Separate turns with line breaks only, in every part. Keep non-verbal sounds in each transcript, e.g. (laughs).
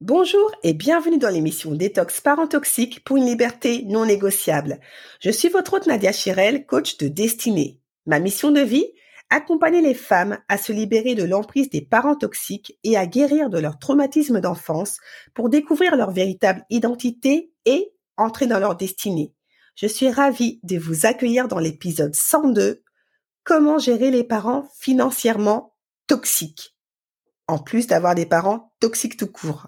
Bonjour et bienvenue dans l'émission Détox Parents Toxiques pour une liberté non négociable. Je suis votre hôte Nadia Chirel, coach de destinée. Ma mission de vie accompagner les femmes à se libérer de l'emprise des parents toxiques et à guérir de leur traumatisme d'enfance pour découvrir leur véritable identité et entrer dans leur destinée. Je suis ravie de vous accueillir dans l'épisode 102 Comment gérer les parents financièrement toxiques en plus d'avoir des parents toxiques tout court.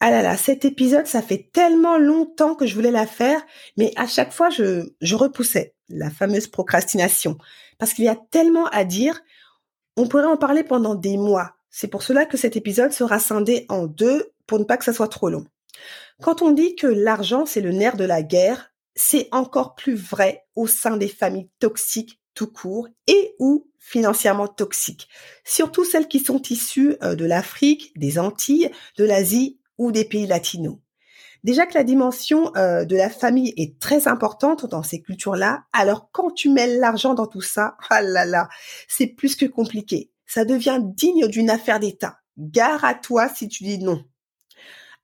Ah là là, cet épisode, ça fait tellement longtemps que je voulais la faire, mais à chaque fois, je, je repoussais la fameuse procrastination. Parce qu'il y a tellement à dire, on pourrait en parler pendant des mois. C'est pour cela que cet épisode sera scindé en deux pour ne pas que ça soit trop long. Quand on dit que l'argent, c'est le nerf de la guerre, c'est encore plus vrai au sein des familles toxiques tout court et ou financièrement toxiques. Surtout celles qui sont issues euh, de l'Afrique, des Antilles, de l'Asie ou des pays latinos. Déjà que la dimension euh, de la famille est très importante dans ces cultures-là, alors quand tu mets l'argent dans tout ça, ah là là, c'est plus que compliqué. Ça devient digne d'une affaire d'État. Gare à toi si tu dis non.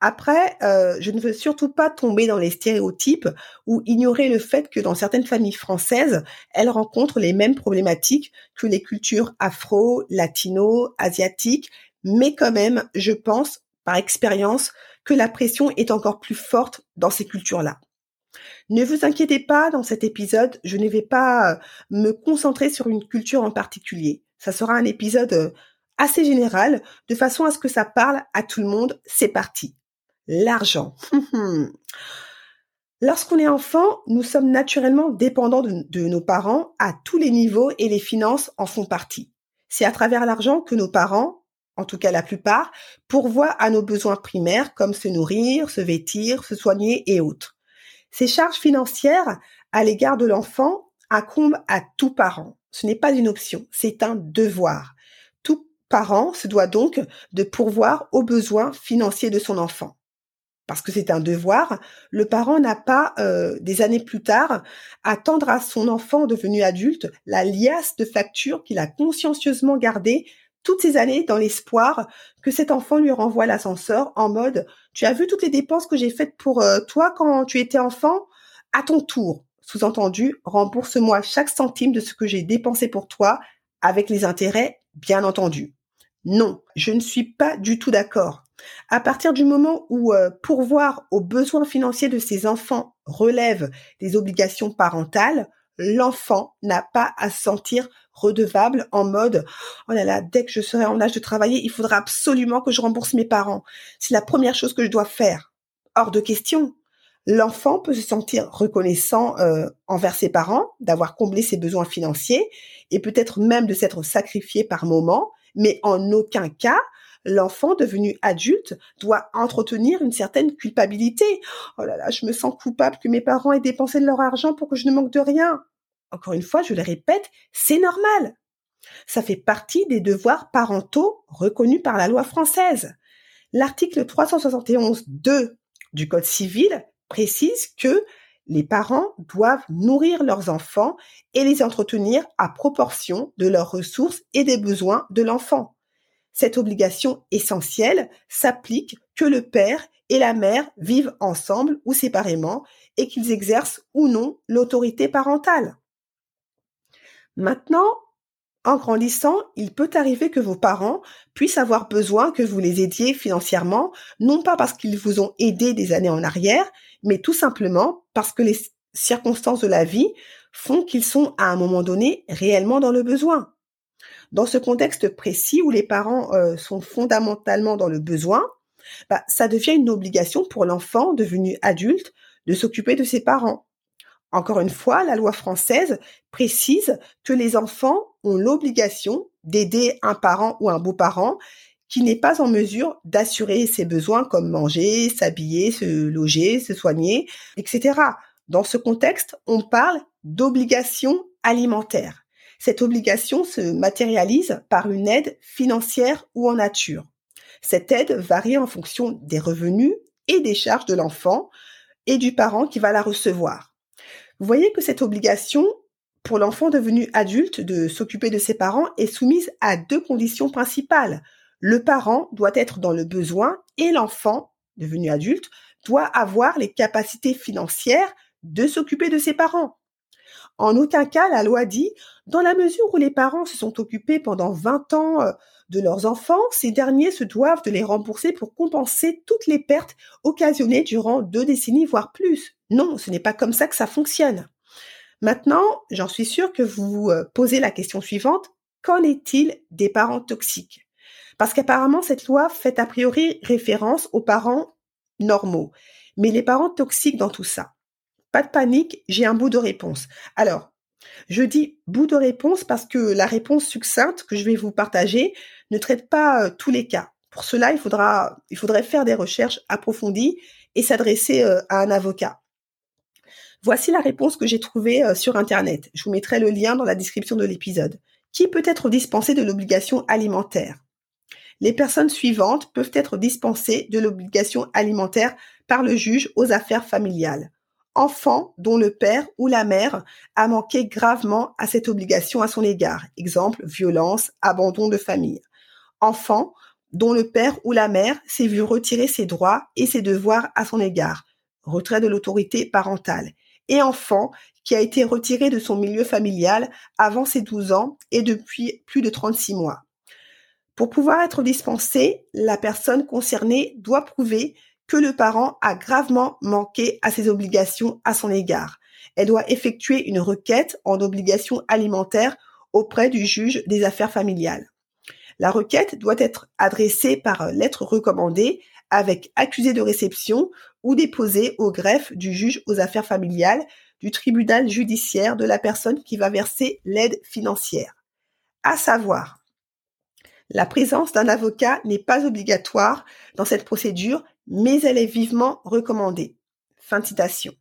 Après, euh, je ne veux surtout pas tomber dans les stéréotypes ou ignorer le fait que dans certaines familles françaises, elles rencontrent les mêmes problématiques que les cultures afro, latino, asiatiques, mais quand même, je pense, par expérience que la pression est encore plus forte dans ces cultures-là. Ne vous inquiétez pas, dans cet épisode, je ne vais pas euh, me concentrer sur une culture en particulier. Ça sera un épisode euh, assez général, de façon à ce que ça parle à tout le monde. C'est parti. L'argent. (laughs) Lorsqu'on est enfant, nous sommes naturellement dépendants de, nos parents à tous les niveaux et les finances en font partie. C'est à travers l'argent que nos parents, en tout cas la plupart, pourvoient à nos besoins primaires comme se nourrir, se vêtir, se soigner et autres. Ces charges financières à l'égard de l'enfant incombent à tout parent. Ce n'est pas une option, c'est un devoir. Tout parent se doit donc de pourvoir aux besoins financiers de son enfant. Parce que c'est un devoir, le parent n'a pas, euh, des années plus tard, à tendre à son enfant devenu adulte la liasse de factures qu'il a consciencieusement gardées toutes ces années dans l'espoir que cet enfant lui renvoie l'ascenseur en mode tu as vu toutes les dépenses que j'ai faites pour euh, toi quand tu étais enfant? À ton tour sous-entendu rembourse-moi chaque centime de ce que j'ai dépensé pour toi avec les intérêts bien entendu. Non je ne suis pas du tout d'accord à partir du moment où euh, pourvoir aux besoins financiers de ses enfants relève des obligations parentales l'enfant n'a pas à se sentir redevable en mode oh là là dès que je serai en âge de travailler il faudra absolument que je rembourse mes parents c'est la première chose que je dois faire. Hors de question l'enfant peut se sentir reconnaissant euh, envers ses parents d'avoir comblé ses besoins financiers et peut-être même de s'être sacrifié par moment mais en aucun cas l'enfant devenu adulte doit entretenir une certaine culpabilité. Oh là là, je me sens coupable que mes parents aient dépensé de leur argent pour que je ne manque de rien. Encore une fois, je le répète, c'est normal. Ça fait partie des devoirs parentaux reconnus par la loi française. L'article 371.2 du Code civil précise que les parents doivent nourrir leurs enfants et les entretenir à proportion de leurs ressources et des besoins de l'enfant. Cette obligation essentielle s'applique que le père et la mère vivent ensemble ou séparément et qu'ils exercent ou non l'autorité parentale. Maintenant, En grandissant, il peut arriver que vos parents puissent avoir besoin que vous les aidiez financièrement, non pas parce qu'ils vous ont aidé des années en arrière, mais tout simplement parce que les circonstances de la vie font qu'ils sont à un moment donné réellement dans le besoin. Dans ce contexte précis où les parents euh, sont fondamentalement dans le besoin, bah, ça devient une obligation pour l'enfant devenu adulte de s'occuper de ses parents. Encore une fois, la loi française précise que les enfants ont l'obligation d'aider un parent ou un beau-parent qui n'est pas en mesure d'assurer ses besoins comme manger, s'habiller, se loger, se soigner, etc. Dans ce contexte, on parle d'obligation alimentaire. Cette obligation se matérialise par une aide financière ou en nature. Cette aide varie en fonction des revenus et des charges de l'enfant et du parent qui va la recevoir. Vous voyez que cette obligation pour l'enfant devenu adulte de s'occuper de ses parents est soumise à deux conditions principales. Le parent doit être dans le besoin et l'enfant, devenu adulte, doit avoir les capacités financières de s'occuper de ses parents. En aucun cas, la loi dit, dans la mesure où les parents se sont occupés pendant 20 ans euh, de leurs enfants, ces derniers se doivent de les rembourser pour compenser toutes les pertes occasionnées durant deux décennies, voire plus. Non, ce n'est pas comme ça que ça fonctionne. Maintenant, j'en suis sûre que vous vous euh, posez la question suivante. Qu'en est-il des parents toxiques? Parce qu'apparemment, cette loi fait a priori référence aux parents normaux. Mais les parents toxiques dans tout ça Pas de panique, j'ai un bout de réponse. Alors, je dis bout de réponse parce que la réponse succincte que je vais vous partager ne traite pas euh, tous les cas. Pour cela, il faudra, il faudrait faire des recherches approfondies et s'adresser euh, à un avocat. Voici la réponse que j'ai trouvée euh, sur Internet. Je vous mettrai le lien dans la description de l'épisode. Qui peut être dispensé de l'obligation alimentaire? Les personnes suivantes peuvent être dispensées de l'obligation alimentaire par le juge aux affaires familiales. Enfant dont le père ou la mère a manqué gravement à cette obligation à son égard. Exemple, violence, abandon de famille. Enfant dont le père ou la mère s'est vu retirer ses droits et ses devoirs à son égard. Retrait de l'autorité parentale et enfant qui a été retiré de son milieu familial avant ses 12 ans et depuis plus de 36 mois. Pour pouvoir être dispensé, la personne concernée doit prouver que le parent a gravement manqué à ses obligations à son égard. Elle doit effectuer une requête en obligation alimentaire auprès du juge des affaires familiales. La requête doit être adressée par lettre recommandée avec accusé de réception ou déposé au greffe du juge aux affaires familiales du tribunal judiciaire de la personne qui va verser l'aide financière. À savoir, la présence d'un avocat n'est pas obligatoire dans cette procédure, mais elle est vivement recommandée. Fin de citation.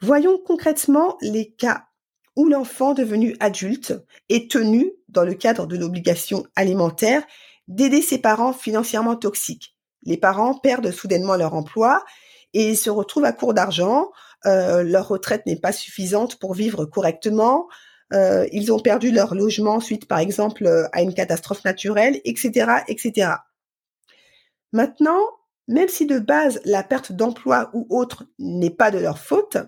Voyons concrètement les cas où l'enfant devenu adulte est tenu, dans le cadre de l'obligation alimentaire, d'aider ses parents financièrement toxiques les parents perdent soudainement leur emploi et se retrouvent à court d'argent. Euh, leur retraite n'est pas suffisante pour vivre correctement. Euh, ils ont perdu leur logement suite, par exemple, à une catastrophe naturelle, etc., etc. Maintenant, même si de base la perte d'emploi ou autre n'est pas de leur faute,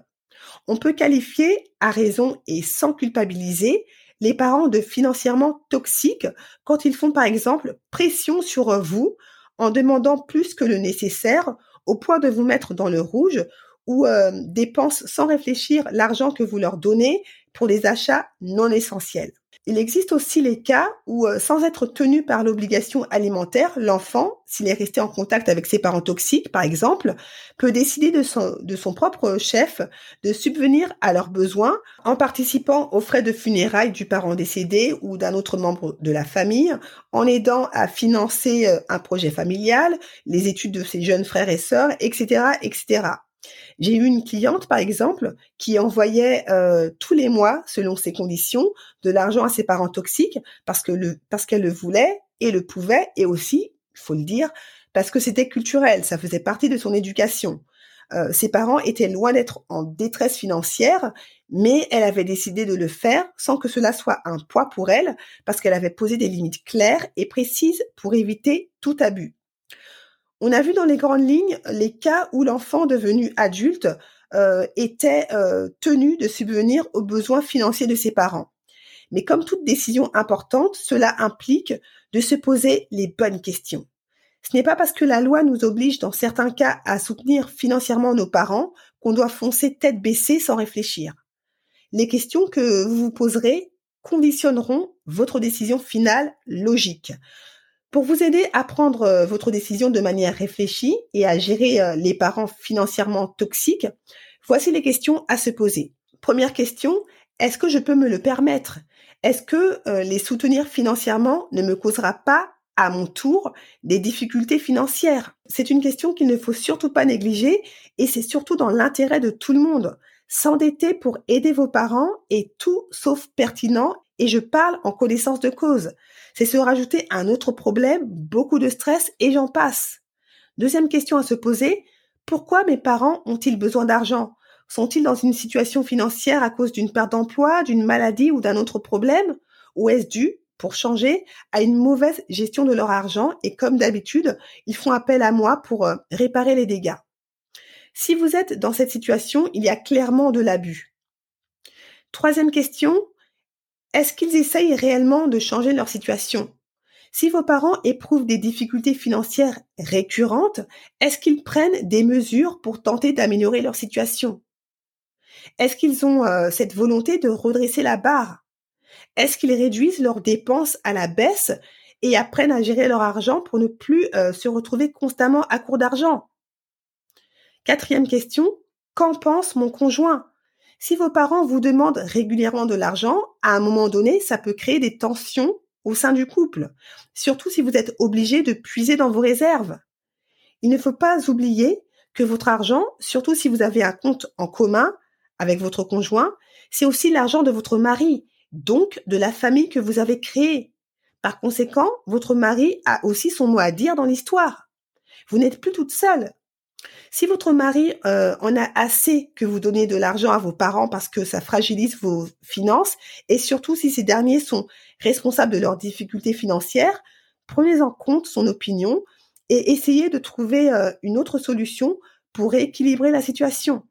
on peut qualifier à raison et sans culpabiliser les parents de financièrement toxiques quand ils font par exemple pression sur vous en demandant plus que le nécessaire au point de vous mettre dans le rouge ou euh, dépensent sans réfléchir l'argent que vous leur donnez pour des achats non essentiels. Il existe aussi les cas où, euh, sans être tenu par l'obligation alimentaire, l'enfant, s'il est resté en contact avec ses parents toxiques, par exemple, peut décider de son, propre chef de subvenir à leurs besoins en participant aux frais de funérailles du parent décédé ou d'un autre membre de la famille, en aidant à financer euh, un projet familial, les études de ses jeunes frères et sœurs, etc., etc. J'ai eu une cliente, par exemple, qui envoyait euh, tous les mois, selon ses conditions, de l'argent à ses parents toxiques parce que le parce qu'elle le voulait et le pouvait, et aussi, il faut le dire, parce que c'était culturel, ça faisait partie de son éducation. Euh, ses parents étaient loin d'être en détresse financière, mais elle avait décidé de le faire sans que cela soit un poids pour elle, parce qu'elle avait posé des limites claires et précises pour éviter tout abus. On a vu dans les grandes lignes les cas où l'enfant devenu adulte euh, était euh, tenu de subvenir aux besoins financiers de ses parents. Mais comme toute décision importante, cela implique de se poser les bonnes questions. Ce n'est pas parce que la loi nous oblige dans certains cas à soutenir financièrement nos parents qu'on doit foncer tête baissée sans réfléchir. Les questions que vous vous poserez conditionneront votre décision finale logique. Pour vous aider à prendre euh, votre décision de manière réfléchie et à gérer euh, les parents financièrement toxiques, voici les questions à se poser. Première question, est-ce que je peux me le permettre? Est-ce que euh, les soutenir financièrement ne me causera pas à mon tour des difficultés financières? C'est une question qu'il ne faut surtout pas négliger et c'est surtout dans l'intérêt de tout le monde. S'endetter pour aider vos parents est tout sauf pertinent et je parle en connaissance de cause. C'est se rajouter un autre problème, beaucoup de stress et j'en passe. Deuxième question à se poser, pourquoi mes parents ont-ils besoin d'argent? Sont-ils dans une situation financière à cause d'une perte d'emploi, d'une maladie ou d'un autre problème? Ou est-ce dû pour changer à une mauvaise gestion de leur argent et comme d'habitude, ils font appel à moi pour euh, réparer les dégâts? Si vous êtes dans cette situation, il y a clairement de l'abus. Troisième question, est-ce qu'ils essayent réellement de changer leur situation? Si vos parents éprouvent des difficultés financières récurrentes, est-ce qu'ils prennent des mesures pour tenter d'améliorer leur situation? Est-ce qu'ils ont euh, cette volonté de redresser la barre? Est-ce qu'ils réduisent leurs dépenses à la baisse et apprennent à gérer leur argent pour ne plus euh, se retrouver constamment à court d'argent? Quatrième question, qu'en pense mon conjoint? Si vos parents vous demandent régulièrement de l'argent, à un moment donné, ça peut créer des tensions au sein du couple, surtout si vous êtes obligé de puiser dans vos réserves. Il ne faut pas oublier que votre argent, surtout si vous avez un compte en commun avec votre conjoint, c'est aussi l'argent de votre mari donc de la famille que vous avez créée. Par conséquent, votre mari a aussi son mot à dire dans l'histoire. Vous n'êtes plus toute seule. Si votre mari euh, en a assez que vous donnez de l'argent à vos parents parce que ça fragilise vos finances, et surtout si ces derniers sont responsables de leurs difficultés financières, prenez en compte son opinion et essayez de trouver euh, une autre solution pour rééquilibrer la situation.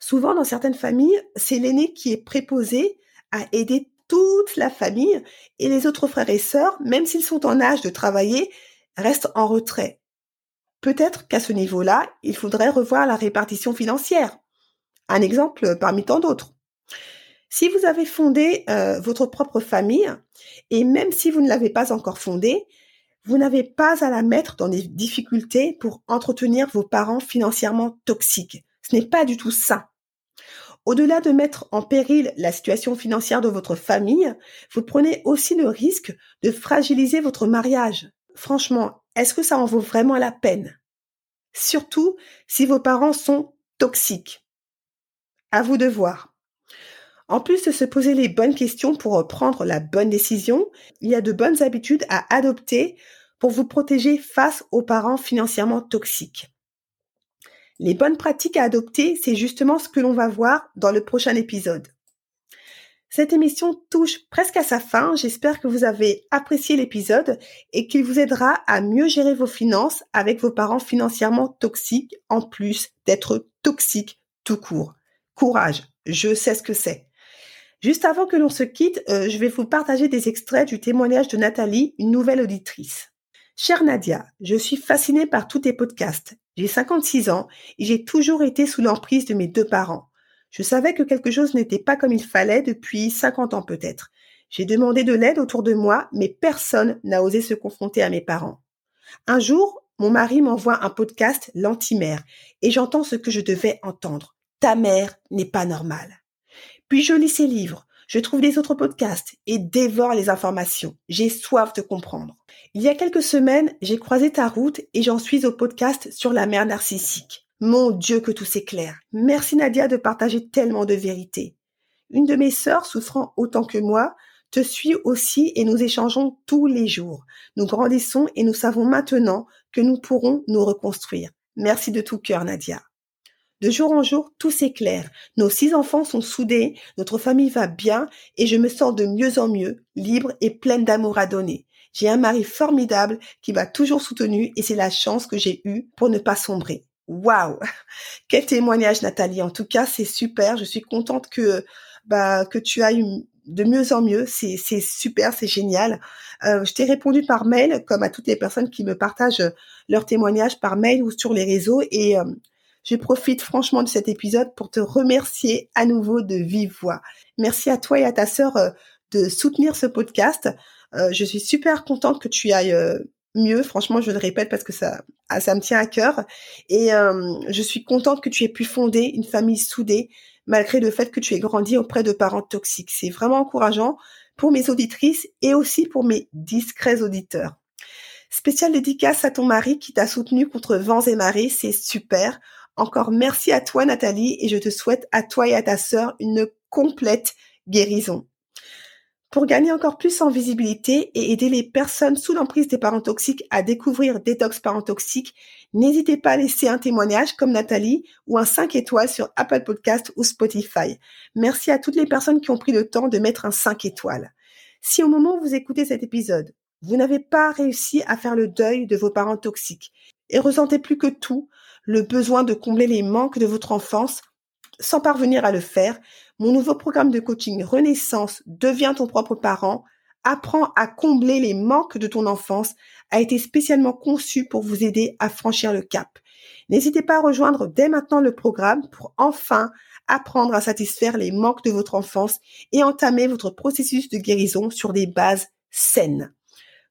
Souvent, dans certaines familles, c'est l'aîné qui est préposé à aider toute la famille et les autres frères et sœurs, même s'ils sont en âge de travailler, restent en retrait. Peut-être qu'à ce niveau-là, il faudrait revoir la répartition financière. Un exemple parmi tant d'autres. Si vous avez fondé euh, votre propre famille, et même si vous ne l'avez pas encore fondée, vous n'avez pas à la mettre dans des difficultés pour entretenir vos parents financièrement toxiques. Ce n'est pas du tout ça. Au-delà de mettre en péril la situation financière de votre famille, vous prenez aussi le risque de fragiliser votre mariage. Franchement, est-ce que ça en vaut vraiment la peine? Surtout si vos parents sont toxiques. À vous de voir. En plus de se poser les bonnes questions pour prendre la bonne décision, il y a de bonnes habitudes à adopter pour vous protéger face aux parents financièrement toxiques. Les bonnes pratiques à adopter, c'est justement ce que l'on va voir dans le prochain épisode. Cette émission touche presque à sa fin. J'espère que vous avez apprécié l'épisode et qu'il vous aidera à mieux gérer vos finances avec vos parents financièrement toxiques, en plus d'être toxiques tout court. Courage, je sais ce que c'est. Juste avant que l'on se quitte, euh, je vais vous partager des extraits du témoignage de Nathalie, une nouvelle auditrice. Chère Nadia, je suis fascinée par tous tes podcasts. J'ai 56 ans et j'ai toujours été sous l'emprise de mes deux parents. Je savais que quelque chose n'était pas comme il fallait depuis 50 ans peut-être. J'ai demandé de l'aide autour de moi, mais personne n'a osé se confronter à mes parents. Un jour, mon mari m'envoie un podcast L'antimère et j'entends ce que je devais entendre. Ta mère n'est pas normale. Puis je lis ses livres, je trouve les autres podcasts et dévore les informations. J'ai soif de comprendre. Il y a quelques semaines, j'ai croisé ta route et j'en suis au podcast sur la mère narcissique. Mon Dieu que tout s'éclaire. Merci Nadia de partager tellement de vérité. Une de mes sœurs souffrant autant que moi te suit aussi et nous échangeons tous les jours. Nous grandissons et nous savons maintenant que nous pourrons nous reconstruire. Merci de tout cœur Nadia. De jour en jour, tout s'éclaire. Nos six enfants sont soudés, notre famille va bien et je me sens de mieux en mieux, libre et pleine d'amour à donner. J'ai un mari formidable qui m'a toujours soutenu et c'est la chance que j'ai eue pour ne pas sombrer. Waouh Quel témoignage Nathalie. En tout cas, c'est super. Je suis contente que bah que tu aies de mieux en mieux. C'est super, c'est génial. Euh, je t'ai répondu par mail, comme à toutes les personnes qui me partagent leurs témoignages par mail ou sur les réseaux. Et euh, je profite franchement de cet épisode pour te remercier à nouveau de vive voix. Merci à toi et à ta sœur euh, de soutenir ce podcast. je suis super contente que tu ailles mieux. Franchement, je le répète parce que ça, ah, ça me tient à cœur. Et je suis contente que tu aies pu fonder une famille soudée malgré le fait que tu aies grandi auprès de parents toxiques. C'est vraiment encourageant pour mes auditrices et aussi pour mes discrets auditeurs. Spécial dédicace à ton mari qui t'a soutenu contre vents et marées, c'est super. Encore merci à toi Nathalie et je te souhaite à toi et à ta sœur une complète guérison. Pour gagner encore plus en visibilité et aider les personnes sous l'emprise des parents toxiques à découvrir Détox Parents Toxiques, n'hésitez pas à laisser un témoignage comme Nathalie ou un 5 étoiles sur Apple Podcast ou Spotify. Merci à toutes les personnes qui ont pris le temps de mettre un 5 étoiles. Si au moment où vous écoutez cet épisode, vous n'avez pas réussi à faire le deuil de vos parents toxiques et ressentez plus que tout le besoin de combler les manques de votre enfance sans parvenir à le faire, mon nouveau programme de coaching Renaissance Deviens ton propre parent apprend à combler les manques de ton enfance a été spécialement conçu pour vous aider à franchir le cap. N'hésitez pas à rejoindre dès maintenant le programme pour enfin apprendre à satisfaire les manques de votre enfance et entamer votre processus de guérison sur des bases saines.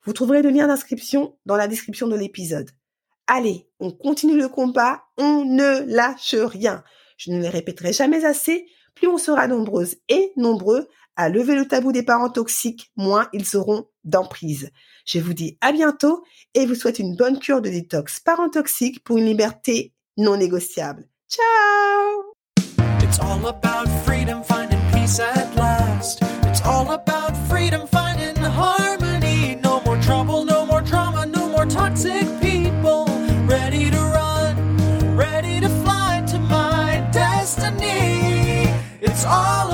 Vous trouverez le lien d'inscription dans la description de l'épisode. Allez, on continue le combat, on ne lâche rien. Je ne les répéterai jamais assez, plus on sera nombreuses et nombreux à lever le tabou des parents toxiques, moins ils auront d'emprise. Je vous dis à bientôt et vous souhaite une bonne cure de détox parents toxiques pour une liberté non négociable. Ciao! all